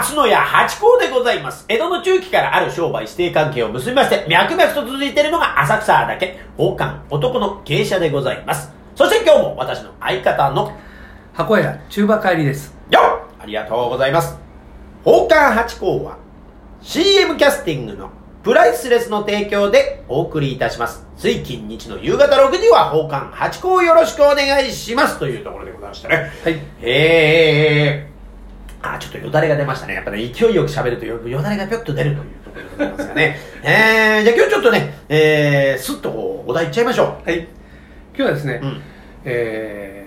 松野屋八甲でございます。江戸の中期からある商売指定関係を結びまして、脈々と続いているのが浅草だけ、宝冠男の芸者でございます。そして今日も私の相方の、箱屋中馬帰りですよっありがとうございます。宝冠八甲は CM キャスティングのプライスレスの提供でお送りいたします。水金日の夕方6時は宝冠八甲をよろしくお願いしますというところでございましたね。はいえー、あ、ちょっとよだれが出ましたね。やっぱね、勢いよく喋るとよよだれがぴょっと出るというところでございますかね。えー、じゃあ今日ちょっとね、えー、すっとこう、お題いっちゃいましょはい今日はですね、う。うん。え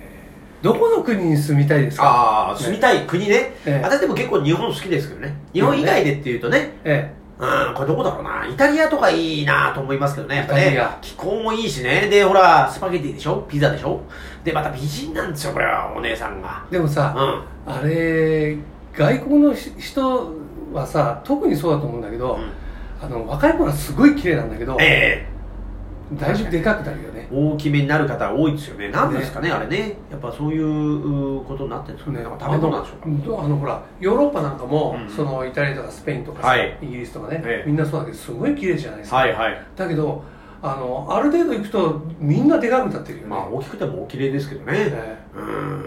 ー、どこの国に住みたいですか？ああ、住みたい国ね。ええ私でも結構日本好きですけどね。日本以外でっていうとね、えうん、これどこだろうな。イタリアとかいいなと思いますけどね。やっぱねイタリア。気候もいいしね。で、ほら、スパゲティでしょ？ピザでしょ？で、また美人なんですよ、これは、お姉さんが。えでもさ、うん。あれ外国のし人はさ特にそうだと思うんだけど、うんあの若い頃はすごい綺麗なんだけど、えだいぶでかくなるよねえ大きめになる方多いですよね。なんですかね、あれね。やっぱそういううことになってるんですかね。なんか食べ物なんでしょうか。あのあのほらヨーロッパなんかも、うんそのイタリアとかスペインとかさ、はいイギリスとかね、ええみんなそうだけどすごい綺麗じゃないですか、はいはい。だけどあのある程度行くとみんなでかくなってるよね、まあ、大きくてもお綺麗ですけどね。えうん。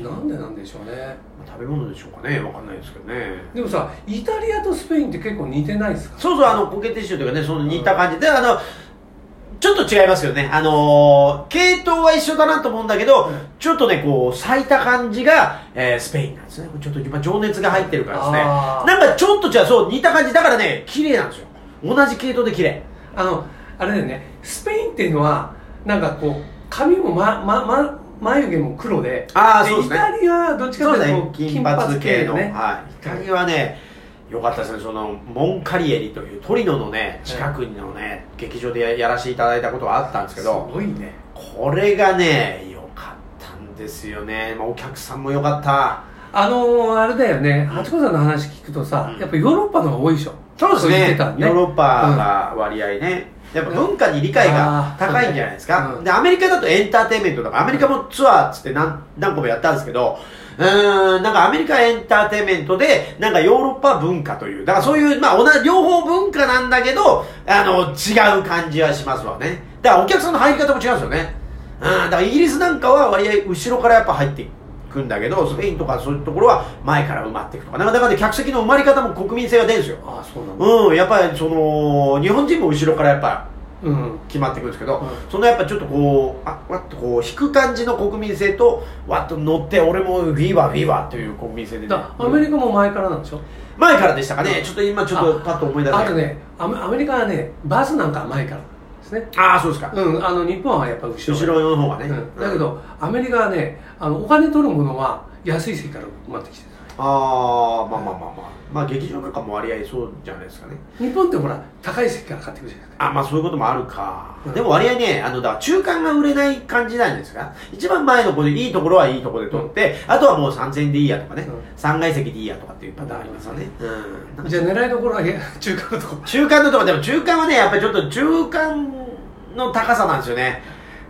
えなんでなんでしょうね食べ物でしょうかね。わかんないですけどね。でもさイタリアとスペインって結構似てないですか？そうそう、あの、コケティッシュというかね、その似た感じで、あの、ちょっと違いますよね。あのー系統は一緒だなと思うんだけど、うんちょっとね、こう、咲いた感じが、えースペインなんですね。ちょっと今、情熱が入ってるからですね。なんかちょっと違う、そう、似た感じ。だからね、綺麗なんですよ。同じ系統で綺麗。あのあれだよねスペインっていうのはなんかこう髪もままま眉毛も黒であーそうですねイタリアはどっちかというと。ね金髪系の。ねはい。イタリアはね、よかったですね。その、モンカリエリというトリノのね、近くのね、劇場でややらせていただいたことがあったんですけど、すごいねこれがね、良かったんですよね。まあ、お客さんも良かった。あのー、あれだよね八子さんの話聞くとさ、うんやっぱヨーロッパの方が多いでしょそうですね。ねヨーロッパが割合ね。やっぱ文化に理解が高いんじゃないですか。うんで、アメリカだとエンターテインメントとか、アメリカもツアーっつって何何個もやったんですけど、うーん、なんかアメリカエンターテインメントで、なんかヨーロッパ文化という、だからそういう、まあ同じ、両方文化なんだけど、あの、違う感じはしますわね。だからお客さんの入り方も違うんですよね。うん、だからイギリスなんかは割合後ろからやっぱ入っていくんだけど、スペインとかそういうところは前から埋まっていくとか、なんかだからね客席の埋まり方も国民性が出るんですよ。ああそうなんだうん、やっぱりその、日本人も後ろからやっぱうん決まってくるんですけど、うん。そのやっぱちょっとこう、あわっとこう、引く感じの国民性と、わっと乗って、俺もフィーバーフィーバーという国民性で、ね。だ、アメリカも前からなんでしょ？前からでしたかね、ちょっと今ちょっとパッと思い出せない。あとねアメアメリカはねバスなんかは前からですね。ああ、そうですか。うんあの日本はやっぱ後ろ後ろの方がね。うん、だけど、アメリカはねあのお金取るものは安い席から埋まってきてるああ、まあまあまあまあ。まあ劇場なんかも割合そうじゃないですかね。日本ってほら高い席から買ってくるじゃないですかあ、まあそういうこともあるか。うんでも割合ね、あの、だから中間が売れない感じなんですか一番前の子でいいところはいいところで取って、あとはもう3000円でいいやとかね、うん3階席でいいやとかっていうパターンありますよね。うん。じゃあ狙いどころはえ中華のとこ中間のところ、でも中間はね、やっぱりちょっと中間の高さなんですよね。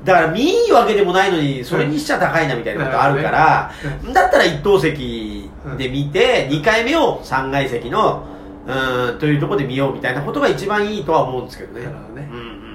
だから見いいわけでもないのに、それにしちゃ高いなみたいなことあるから、うん。だったら一等席で見て、2回目を3階席の、うん、というところで見ようみたいなことが一番いいとは思うんですけどね。なるほどね。うん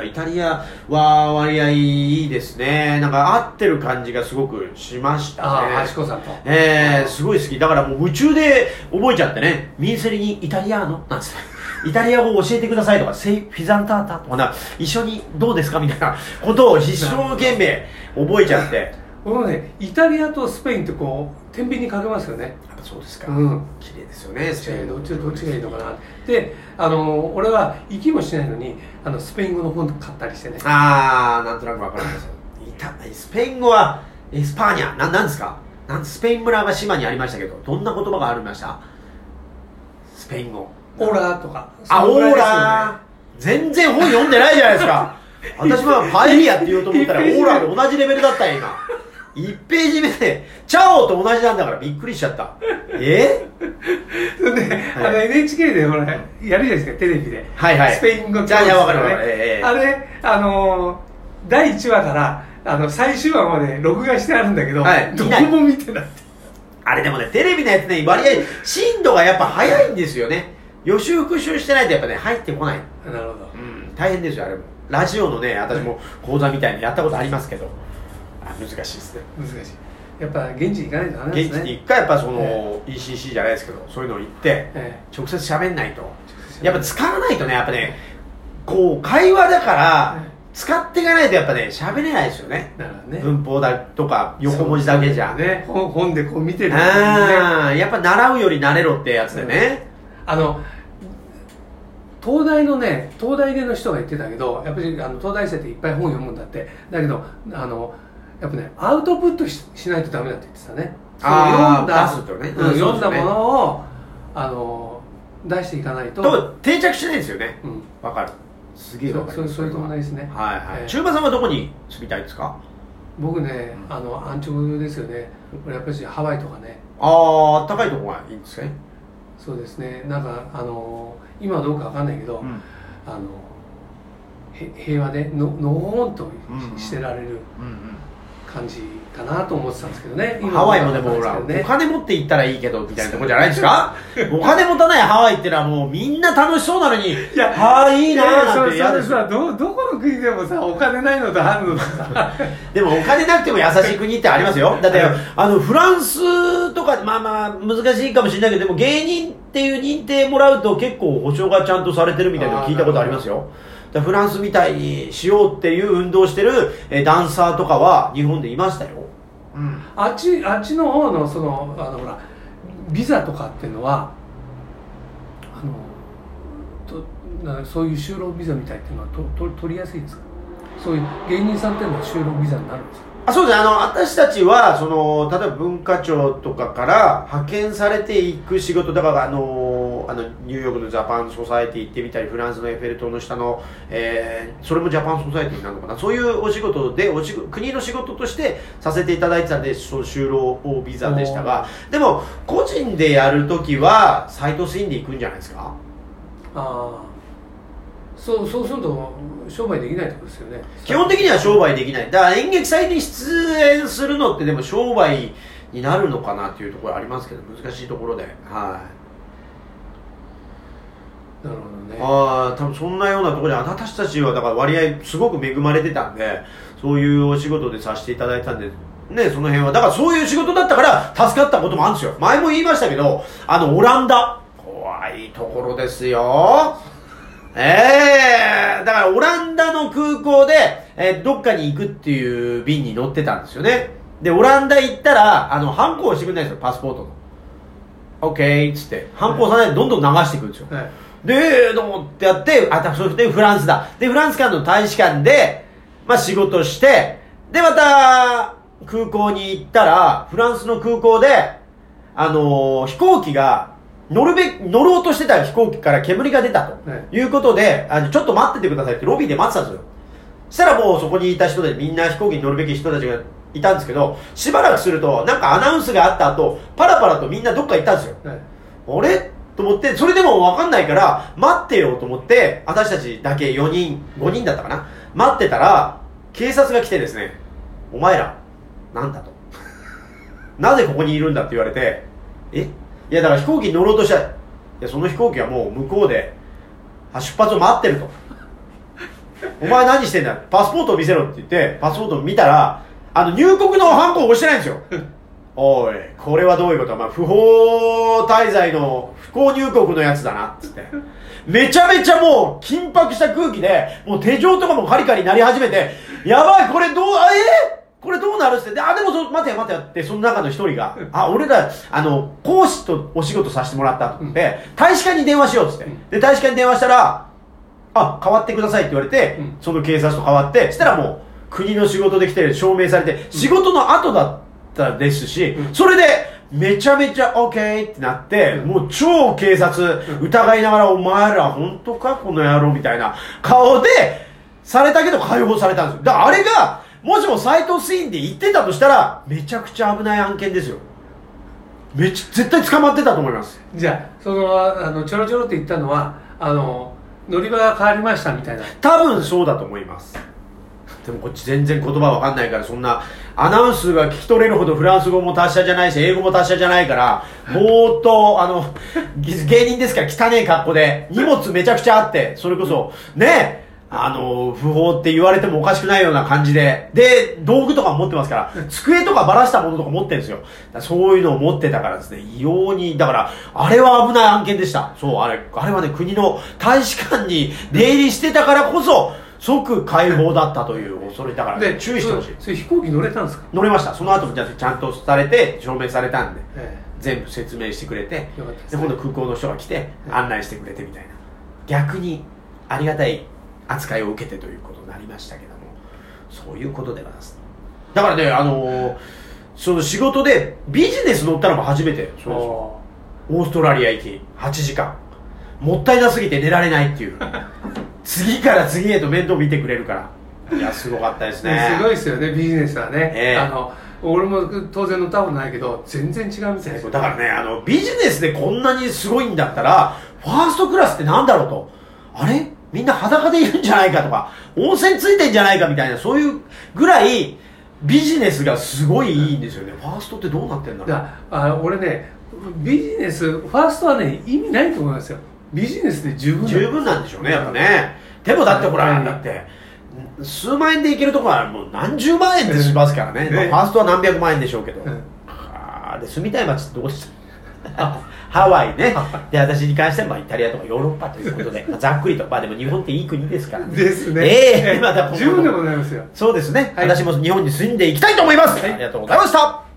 うん。だからイタリアは割合いいですね。なんか合ってる感じがすごくしましたね。ああ橋子さんとえー、すごい好き。だからもう夢中で覚えちゃってね、ミンセリにイタリアーノなんつって。イタリア語を教えてくださいとか、セイフィザンタータとかな、一緒にどうですか？みたいな ことを一生懸命覚えちゃって。このねイタリアとスペインってこう天秤にかけますよねぱそうですか。うん綺麗ですよね、スペインどっちどっちがいいのかなであの俺は行きもしないのにあのスペイン語の本買ったりしてねあー、なんとなくわかるんですよ。スペイン語は、 España、な、なんですか？なんスペイン村が島にありましたけど、どんな言葉がありました？スペイン語。 Hola とかあ、 Holaー。全然本読んでないじゃないですか。私はパエリアって言おうと思ったら、 Hola で同じレベルだったよ、今。1ページ目で、チャオと同じなんだからびっくりしちゃった。え？で、はい。あの NHK でほらやるじゃないですかテレビで、はいはい。スペイン語じゃあじゃあわかるええあれあのー第1話からあの最終話まで録画してあるんだけど、はい。どこも見てない。あれでもね、テレビのやつね、割合、震度がやっぱ早いんですよね。予習復習してないとやっぱね入ってこない、なるほど。うん、大変ですよあれも。ラジオのね私も講座みたいにやったことありますけど。あ難しいですね。難しい。やっぱ現地行かないとダメですね。現地に一回やっぱそのえ ECC じゃないですけどそういうのを行ってえ直接喋んないと。えやっぱ使わないとねやっぱねこう会話だからえ使っていかないとやっぱね喋れないですよね。ね。文法だとか横文字だけじゃ、ね。本本でこう見てる。ねああやっぱ習うより慣れろってやつでね、あの東大のね東大での人が言ってたけどやっぱりあの東大生っていっぱい本読むんだって。だけどあのやっぱねアウトプットししないとダメだって言ってたね。あ出すとね。うん読んだものをあの出していかないと。と定着しないんですよね。うん。わかる。すげえそわかるうそうそういうとこないですね。はいはい、ええ。中馬さんはどこに住みたいですか？僕ねあの安直ですよね。俺やっぱりハワイとかね。ああ高いとこがいいんですかね、そうですね。なんかあの今はどうかわかんないけど、うん。あのへ平和でののほほんとうんしてられるうん感じかなと思ってたんですけどね。ハワイもでもほら、お金持って行ったらいいけどみたいなとこじゃないですか？お金持たないハワイってのはもうみんな楽しそうなのにいやああいいなけどねいやーなんてですよ。さどどこの国でもさお金ないのとあるのとさ。でもお金なくても優しい国ってありますよ。だって、あの、フランスとか、まあまあ、難しいかもしれないけど、でも芸人っていう認定もらうと結構保証がちゃんとされてるみたいなの聞いたことありますよ。フランスみたいにしようっていう運動してるえーダンサーとかは日本でいましたよ。うん。あっちあっちの方のそのあのほらビザとかっていうのはあのとなそういう就労ビザみたいっていうのはとと取りやすいですか？そういう芸人さんっていうのは就労ビザになるんですか？あそうですね、あの、私たちは、その、例えば文化庁とかから派遣されていく仕事、だから、あの、あの、ニューヨークのジャパンソサエティ行ってみたり、フランスのエッフェル塔の下の、えー、それもジャパンソサエティなのかな、そういうお仕事で、お仕事国の仕事としてさせていただいてたんで、そう就労ビザでしたが、でも、個人でやるときは、 sightseeing で行くんじゃないですか？ああそうそうすると商売できないってことですよね基本的には商売できない。だから演劇祭に出演するのってでも商売になるのかなっていうところありますけど、難しいところで。はい。なるほどねああ、多分そんなようなところで、私たちはだから割合すごく恵まれてたんで、そういうお仕事でさせていただいたんで、ね、その辺は。だからそういう仕事だったから助かったこともあるんですよ。前も言いましたけど、あの、オランダ。怖いところですよ。ええだからオランダの空港で、えーどっかに行くっていう便に乗ってたんですよね。で、オランダ行ったら、あの、ハンコをしてくれないんですよ、パスポートの。オッケーっつって、ハンコをさないでどんどん流していくんですよ。はいで、どうもってやって、あ、そしてフランスだ。で、フランス間の大使館で、まあ仕事して、で、また、空港に行ったら、フランスの空港で、あのー飛行機が、乗るべ、乗ろうとしてた飛行機から煙が出たと。はいいうことで、あの、ちょっと待っててくださいってロビーで待ってたんですよ。そしたらもうそこにいた人でみんな飛行機に乗るべき人たちがいたんですけど、しばらくすると、なんかアナウンスがあった後、パラパラとみんなどっか行ったんですよ。はいあれ？と思って、それでも分かんないから、待ってよと思って、私たちだけ4人、5人だったかな？待ってたら、警察が来てですね、お前ら、なんだと？なぜここにいるんだって言われて、え？いやだから飛行機に乗ろうとしたいや、その飛行機はもう向こうで、出発を待ってると。お前何してんだ？パスポートを見せろって言って、パスポートを見たら、あの入国のハンコを押してないんですよ。おい、これはどういうこと？まあ、不法滞在の不幸入国のやつだな、つって。めちゃめちゃもう緊迫した空気で、もう手錠とかもカリカリ鳴り始めて、やばい、これどう、あ、え？これどうなる？っつって、であ、でもそ、待てよ待てよって、その中の一人が、あ、俺ら、あの、講師とお仕事させてもらったと思って、大使館に電話しようっつって。で、大使館に電話したら、あ、変わってくださいって言われて、うん。その警察と変わって、そしたらもう、国の仕事で来てる証明されて、仕事の後だったですし、うんそれで、めちゃめちゃ OK ってなって、うんもう超警察疑いながら、お前ら本当かこの野郎みたいな顔で、されたけど解放されたんですよ。だからあれが、もしも斎藤スインで言ってたとしたら、めちゃくちゃ危ない案件ですよ。めっちゃ、絶対捕まってたと思います。じゃあそのあのちょろちょろって言ったのはあの乗り場が変わりましたみたいな多分そうだと思います。でもこっち全然言葉わかんないからそんなアナウンスが聞き取れるほどフランス語も達者じゃないし英語も達者じゃないからぼーっとあの芸人ですから汚ねえ格好で荷物めちゃくちゃあってそれこそねえあの不法って言われてもおかしくないような感じでで道具とか持ってますから机とかばらしたものとか持ってるんですよ。そういうのを持ってたからですね異様にだからあれは危ない案件でした。そうあれあれはね国の大使館に出入りしてたからこそ即解放だったという恐れだから、で注意してほしい。そそれ飛行機乗れたんですか、乗れました。その後もじゃあちゃんとされて証明されたんでえ全部説明してくれてです。で今度空港の人が来て案内してくれてみたいな。逆にありがたい扱いを受けてということになりましたけどもそういうことでございますだからねあのーその仕事でビジネス乗ったのも初めてそうですよ。オーストラリア行き8時間。もったいなすぎて寝られないっていう次から次へと面倒見てくれるから。いやすごかったですね。すごいですよねビジネスはね、ええ。あの俺も当然乗ったことないけど全然違うみたいです。よだからね、あの、ビジネスでこんなにすごいんだったら、ファーストクラスってなんだろうと。あれ？みんな裸でいるんじゃないかとか、温泉ついてんじゃないかみたいな、そういうぐらい、ビジネスがすごいいいんですよね。ファーストってどうなってんだろう。だあ俺ねビジネスファーストはね意味ないと思いますよビジネスで十分だ十分なんでしょうね、やっぱね。でもだってほら、はいだって、数万円でいけるところはもう何十万円でしますからね。ねまあファーストは何百万円でしょうけど。うんあーで、住みたい街どこでした？ハワイね。で、私に関してはまあイタリアとかヨーロッパということで、ま あざっくりと。まあでも日本っていい国ですからね。ですねええまた十分でございますよそうですね。はい私も日本に住んでいきたいと思います。はいありがとうございました。